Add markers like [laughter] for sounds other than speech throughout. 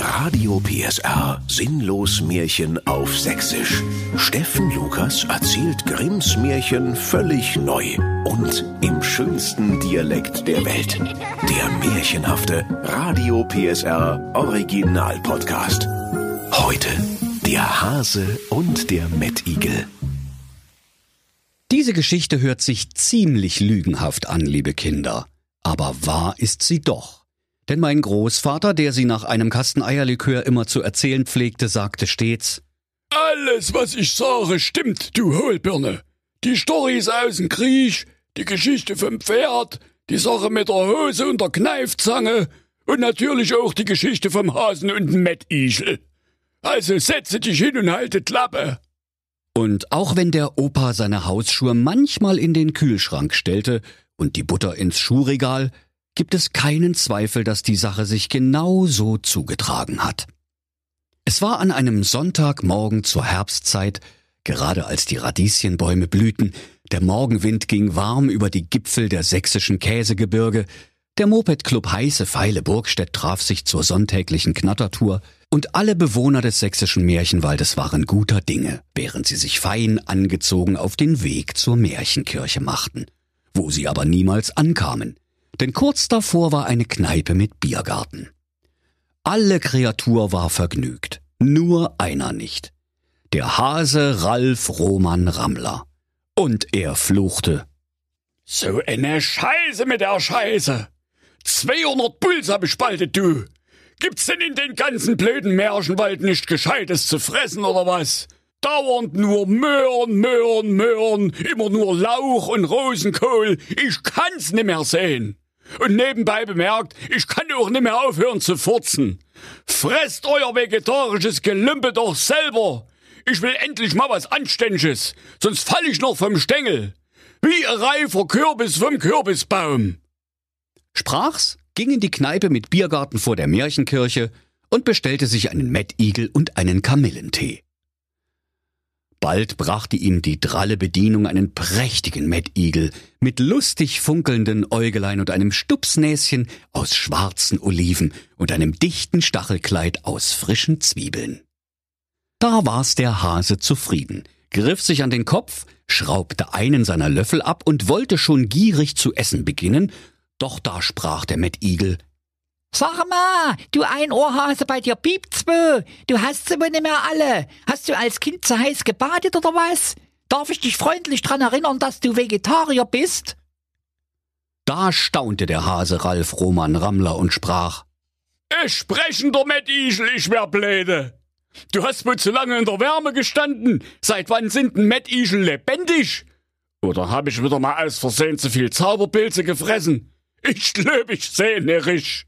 Radio PSR Sinnlos Märchen auf Sächsisch. Steffen Lukas erzählt Grimms Märchen völlig neu und im schönsten Dialekt der Welt. Der märchenhafte Radio PSR Original Podcast. Heute der Hase und der Mettigel. Diese Geschichte hört sich ziemlich lügenhaft an, liebe Kinder. Aber wahr ist sie doch. Denn mein Großvater, der sie nach einem Kasten Eierlikör immer zu erzählen pflegte, sagte stets, Alles, was ich sage, stimmt, du Hohlbirne. Die Storys aus dem Krieg, die Geschichte vom Pferd, die Sache mit der Hose und der Kneifzange und natürlich auch die Geschichte vom Hasen und dem Mettichel. Also setze dich hin und halte Klappe. Und auch wenn der Opa seine Hausschuhe manchmal in den Kühlschrank stellte und die Butter ins Schuhregal, gibt es keinen Zweifel, dass die Sache sich genau so zugetragen hat. Es war an einem Sonntagmorgen zur Herbstzeit, gerade als die Radieschenbäume blühten, der Morgenwind ging warm über die Gipfel der sächsischen Käsegebirge, der Mopedclub Heiße Pfeile Burgstedt traf sich zur sonntäglichen Knattertour und alle Bewohner des sächsischen Märchenwaldes waren guter Dinge, während sie sich fein angezogen auf den Weg zur Märchenkirche machten, wo sie aber niemals ankamen, denn kurz davor war eine Kneipe mit Biergarten. Alle Kreatur war vergnügt, nur einer nicht. Der Hase Ralf Roman Rammler. Und er fluchte. So eine Scheiße mit der Scheiße. 200 Puls hab ich spaltet, du. Gibt's denn in den ganzen blöden Märchenwald nicht Gescheites zu fressen oder was? Dauernd nur Möhren, Möhren, Möhren, immer nur Lauch und Rosenkohl. Ich kann's nimmer sehen. Und nebenbei bemerkt, ich kann auch nimmer aufhören zu furzen. Fresst euer vegetarisches Gelümpe doch selber. Ich will endlich mal was Anständiges, sonst fall ich noch vom Stängel. Wie ein reifer Kürbis vom Kürbisbaum. Sprach's, ging in die Kneipe mit Biergarten vor der Märchenkirche und bestellte sich einen Mettigel und einen Kamillentee. Bald brachte ihm die dralle Bedienung einen prächtigen Mettigel mit lustig funkelnden Äugelein und einem Stupsnäschen aus schwarzen Oliven und einem dichten Stachelkleid aus frischen Zwiebeln. Da war's der Hase zufrieden, griff sich an den Kopf, schraubte einen seiner Löffel ab und wollte schon gierig zu essen beginnen, doch da sprach der Mettigel, Sag mal, du Einohrhase, bei dir piept's wohl. Du hast sie wohl nicht mehr alle. Hast du als Kind zu heiß gebadet oder was? Darf ich dich freundlich dran erinnern, dass du Vegetarier bist? Da staunte der Hase Ralf Roman Rammler und sprach, Ich sprechender Mettigel, ich wär bläde. Du hast wohl zu lange in der Wärme gestanden. Seit wann sind ein Mettigel lebendig? Oder hab ich wieder mal aus Versehen zu viel Zauberpilze gefressen? Ich glaub, ich seh nerisch.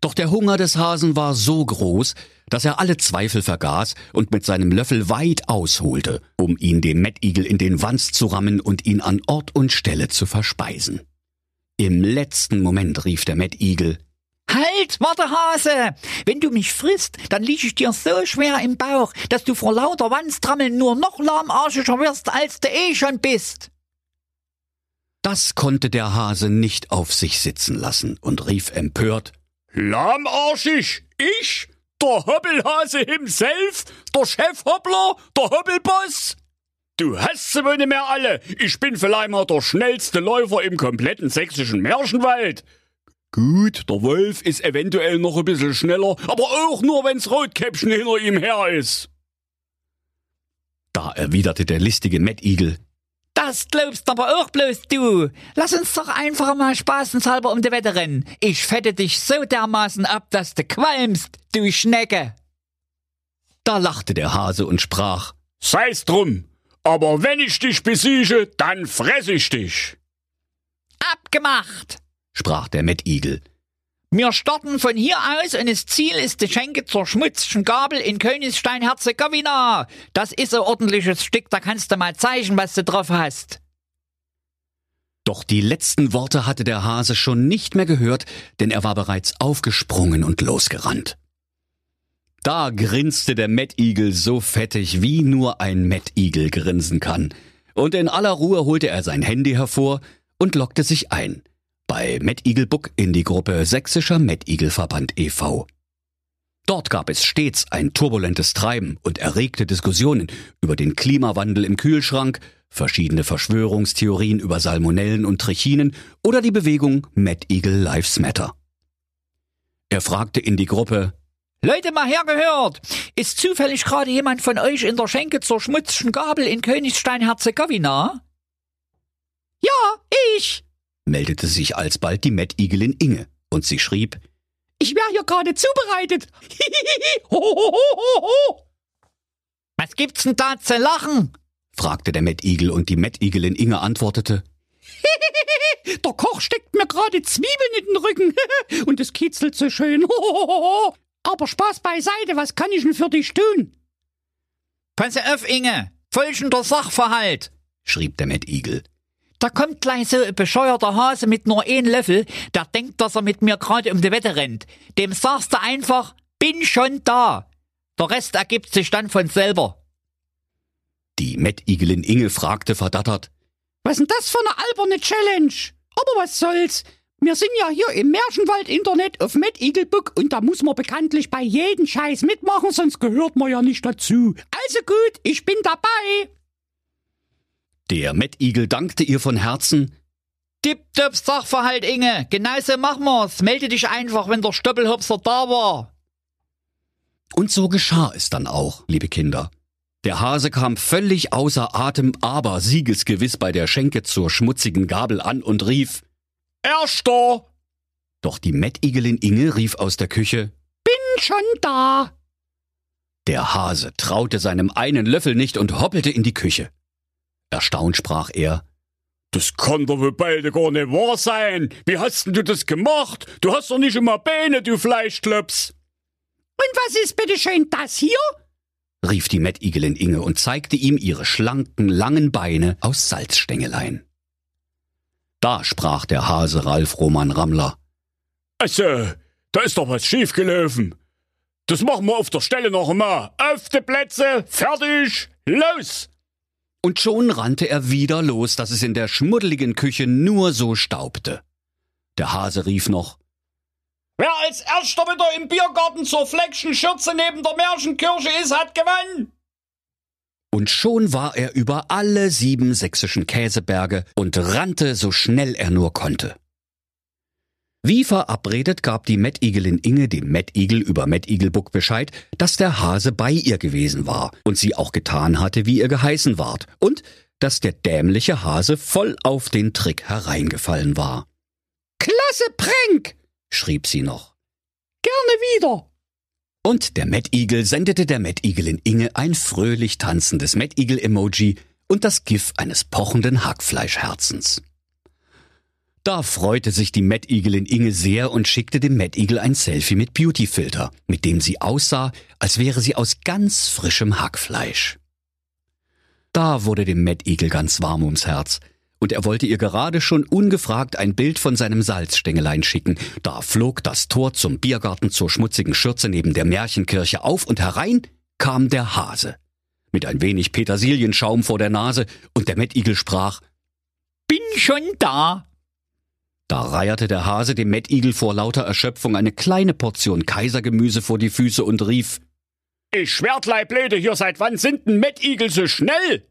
Doch der Hunger des Hasen war so groß, dass er alle Zweifel vergaß und mit seinem Löffel weit ausholte, um ihn dem Mettigel in den Wanst zu rammen und ihn an Ort und Stelle zu verspeisen. Im letzten Moment rief der Mettigel, Halt, warte Hase! Wenn du mich frisst, dann lieg ich dir so schwer im Bauch, dass du vor lauter Wandstrammeln nur noch lahmarschiger wirst, als du eh schon bist. Das konnte der Hase nicht auf sich sitzen lassen und rief empört, Lahmarschig? Ich? Der Hoppelhase himself? Der Chefhoppler? Der Hoppelboss? Du hast sie wohl nicht mehr alle. Ich bin vielleicht mal der schnellste Läufer im kompletten sächsischen Märchenwald. Gut, der Wolf ist eventuell noch ein bisschen schneller, aber auch nur, wenn's Rotkäppchen hinter ihm her ist. Da erwiderte der listige Mettigel, Das glaubst aber auch bloß du. Lass uns doch einfach mal spaßenshalber um die Wette rennen. Ich fette dich so dermaßen ab, dass du qualmst, du Schnecke. Da lachte der Hase und sprach, Sei's drum. Aber wenn ich dich besiege, dann fress ich dich. Abgemacht. sprach der Mettigel. Wir starten von hier aus und das Ziel ist die Schenke zur schmutzigen Gabel in Königstein-Herzegowina. Das ist ein ordentliches Stück, da kannst du mal zeigen, was du drauf hast. Doch die letzten Worte hatte der Hase schon nicht mehr gehört, denn er war bereits aufgesprungen und losgerannt. Da grinste der Mettigel so fettig, wie nur ein Mettigel grinsen kann. Und in aller Ruhe holte er sein Handy hervor und lockte sich ein. Bei Mettigelbuck in die Gruppe Sächsischer Mettigelverband e.V. Dort gab es stets ein turbulentes Treiben und erregte Diskussionen über den Klimawandel im Kühlschrank, verschiedene Verschwörungstheorien über Salmonellen und Trichinen oder die Bewegung Mad Eagle Lives Matter. Er fragte in die Gruppe, Leute, mal hergehört! Ist zufällig gerade jemand von euch in der Schenke zur schmutzigen Gabel in Königstein-Herzegowina? Ja, ich! Meldete sich alsbald die Eagle Inge und sie schrieb, ich wäre hier gerade zubereitet. [laughs] Was gibt's denn da zu lachen? fragte der Eagle und die Eagle Inge antwortete, [laughs] der Koch steckt mir gerade Zwiebeln in den Rücken [laughs] und es kitzelt so schön. Aber Spaß beiseite, was kann ich denn für dich tun? Pass auf, Inge, folgender Sachverhalt, schrieb der Eagle. Da kommt gleich so ein bescheuerter Hase mit nur ein Löffel, der denkt, dass er mit mir gerade um die Wette rennt. Dem sagst du einfach, bin schon da. Der Rest ergibt sich dann von selber. Die Mettigelin Inge fragte verdattert, Was ist denn das für eine alberne Challenge? Aber was soll's? Wir sind ja hier im Märchenwald-Internet auf Mad Eagle Book und da muss man bekanntlich bei jedem Scheiß mitmachen, sonst gehört man ja nicht dazu. Also gut, ich bin dabei. Der Mettigel dankte ihr von Herzen. Tipptopp Sachverhalt, Inge. Genauso machen wir's. Melde dich einfach, wenn der Stoppelhopser da war. Und so geschah es dann auch, liebe Kinder. Der Hase kam völlig außer Atem, aber siegesgewiss bei der Schenke zur schmutzigen Gabel an und rief Erster! Doch die Mettigelin Inge rief aus der Küche Bin schon da! Der Hase traute seinem einen Löffel nicht und hoppelte in die Küche. Erstaunt sprach er. Das kann doch wohl beide gar nicht wahr sein. Wie hast denn du das gemacht? Du hast doch nicht immer Beine, du Fleischklops. Und was ist bitte schön das hier? rief die Mettigelin Inge und zeigte ihm ihre schlanken, langen Beine aus Salzstängelein. Da sprach der Hase Ralf Roman Rammler. Also, da ist doch was schiefgelaufen. Das machen wir auf der Stelle noch einmal. Auf die Plätze, fertig, los! Und schon rannte er wieder los, dass es in der schmuddeligen Küche nur so staubte. Der Hase rief noch Wer als erster wieder im Biergarten zur Fleckschen Schürze neben der Märchenkirche ist, hat gewonnen. Und schon war er über alle sieben sächsischen Käseberge und rannte so schnell er nur konnte. Wie verabredet gab die Mettigelin Inge dem Mettigel über Mettigelbuck Bescheid, dass der Hase bei ihr gewesen war und sie auch getan hatte, wie ihr geheißen ward, und dass der dämliche Hase voll auf den Trick hereingefallen war. Klasse Prank! schrieb sie noch. Gerne wieder! Und der Mettigel sendete der Mettigelin Inge ein fröhlich tanzendes Mettigel-Emoji und das GIF eines pochenden Hackfleischherzens. Da freute sich die Mad Eagle in Inge sehr und schickte dem Eagle ein Selfie mit Beautyfilter, mit dem sie aussah, als wäre sie aus ganz frischem Hackfleisch. Da wurde dem Eagle ganz warm ums Herz, und er wollte ihr gerade schon ungefragt ein Bild von seinem Salzstängelein schicken. Da flog das Tor zum Biergarten zur schmutzigen Schürze neben der Märchenkirche auf und herein kam der Hase. Mit ein wenig Petersilienschaum vor der Nase und der Eagle sprach, Bin schon da. Da reierte der Hase dem Mettigel vor lauter Erschöpfung eine kleine Portion Kaisergemüse vor die Füße und rief, Ich schwärtlei blöde hier, seit wann sind denn Mettigel so schnell?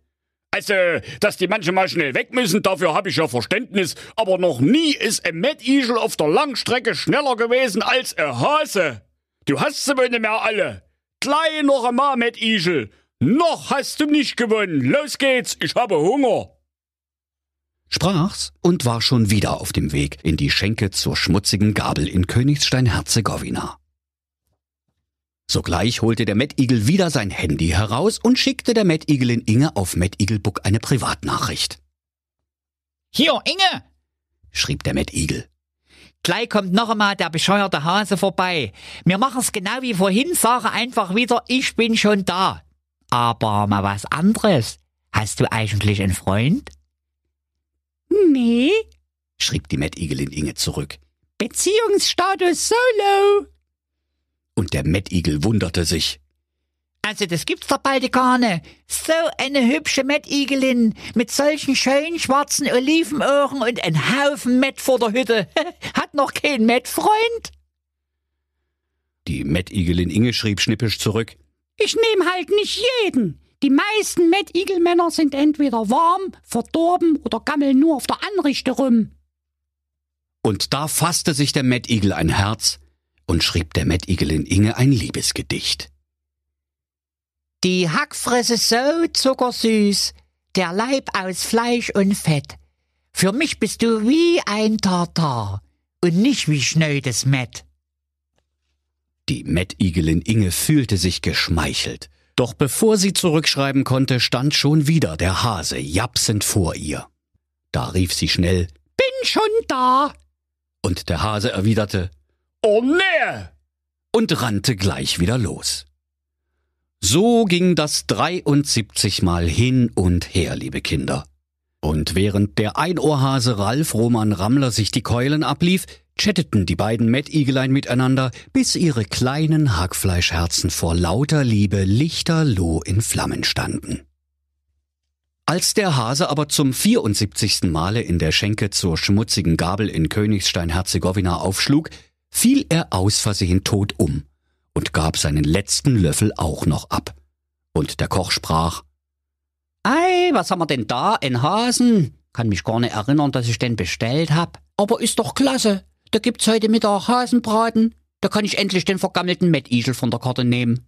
Also, dass die manchmal schnell weg müssen, dafür habe ich ja Verständnis, aber noch nie ist ein Mettigel auf der Langstrecke schneller gewesen als ein Hase. Du hast sie wohl nicht mehr alle. Gleich noch einmal, Mettigel. Noch hast du nicht gewonnen. Los geht's, ich habe Hunger sprach's und war schon wieder auf dem Weg in die Schenke zur schmutzigen Gabel in Königstein-Herzegowina. Sogleich holte der Mettigel wieder sein Handy heraus und schickte der Mettigelin Inge auf Mettigelbook eine Privatnachricht. Hier, Inge! schrieb der Mettigel. Gleich kommt noch einmal der bescheuerte Hase vorbei. Wir machen's genau wie vorhin, sage einfach wieder, ich bin schon da. Aber mal was anderes. Hast du eigentlich einen Freund? Nee, schrieb die Mettigelin Inge zurück. Beziehungsstatus solo. Und der Mettigel wunderte sich. Also das gibt's doch bald gar nicht. So eine hübsche Mettigelin mit solchen schönen schwarzen Olivenohren und ein Haufen Mett vor der Hütte. [laughs] Hat noch kein Mettfreund? Die Mettigelin Inge schrieb schnippisch zurück. Ich nehme halt nicht jeden. Die meisten Mettigelmänner sind entweder warm, verdorben oder gammeln nur auf der Anrichte rum. Und da fasste sich der Mettigel ein Herz und schrieb der Mettigelin Inge ein Liebesgedicht. Die Hackfresse so zuckersüß, der Leib aus Fleisch und Fett. Für mich bist du wie ein Tartar und nicht wie schnödes Mett. Die Mettigelin Inge fühlte sich geschmeichelt. Doch bevor sie zurückschreiben konnte, stand schon wieder der Hase japsend vor ihr. Da rief sie schnell Bin schon da. Und der Hase erwiderte Oh nee! und rannte gleich wieder los. So ging das 73 Mal hin und her, liebe Kinder. Und während der Einohrhase Ralf Roman Rammler sich die Keulen ablief, chatteten die beiden Mettigelein miteinander, bis ihre kleinen Hackfleischherzen vor lauter Liebe lichterloh in Flammen standen. Als der Hase aber zum 74. Male in der Schenke zur schmutzigen Gabel in Königstein-Herzegowina aufschlug, fiel er aus Versehen tot um und gab seinen letzten Löffel auch noch ab. Und der Koch sprach, Ei, was haben wir denn da? Ein Hasen? Kann mich gar nicht erinnern, dass ich den bestellt hab. Aber ist doch klasse. Da gibt's heute Mittag Hasenbraten. Da kann ich endlich den vergammelten Mettigel von der Karte nehmen.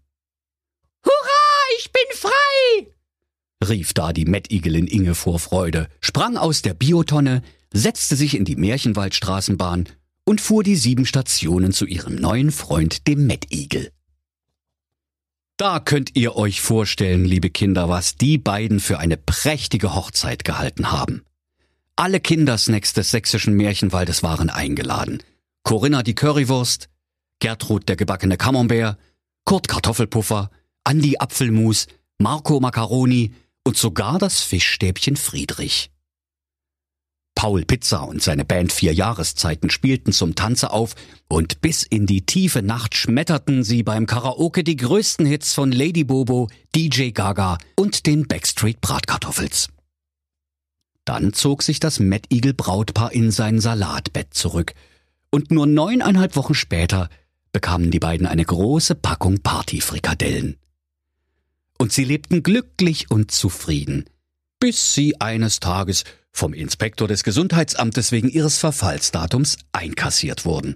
Hurra, ich bin frei. rief da die Mettigelin Inge vor Freude, sprang aus der Biotonne, setzte sich in die Märchenwaldstraßenbahn und fuhr die sieben Stationen zu ihrem neuen Freund, dem Mettigel. Da könnt ihr euch vorstellen, liebe Kinder, was die beiden für eine prächtige Hochzeit gehalten haben. Alle Kindersnacks des sächsischen Märchenwaldes waren eingeladen. Corinna die Currywurst, Gertrud der gebackene Camembert, Kurt Kartoffelpuffer, Andi Apfelmus, Marco Macaroni und sogar das Fischstäbchen Friedrich. Paul Pizza und seine Band Vier Jahreszeiten spielten zum Tanze auf und bis in die tiefe Nacht schmetterten sie beim Karaoke die größten Hits von Lady Bobo, DJ Gaga und den Backstreet Bratkartoffels. Dann zog sich das Mettigel Brautpaar in sein Salatbett zurück und nur neuneinhalb Wochen später bekamen die beiden eine große Packung Partyfrikadellen. Und sie lebten glücklich und zufrieden, bis sie eines Tages vom Inspektor des Gesundheitsamtes wegen ihres Verfallsdatums einkassiert wurden.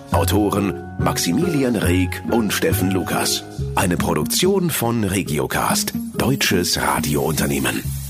Autoren Maximilian Reg und Steffen Lukas. Eine Produktion von Regiocast, deutsches Radiounternehmen.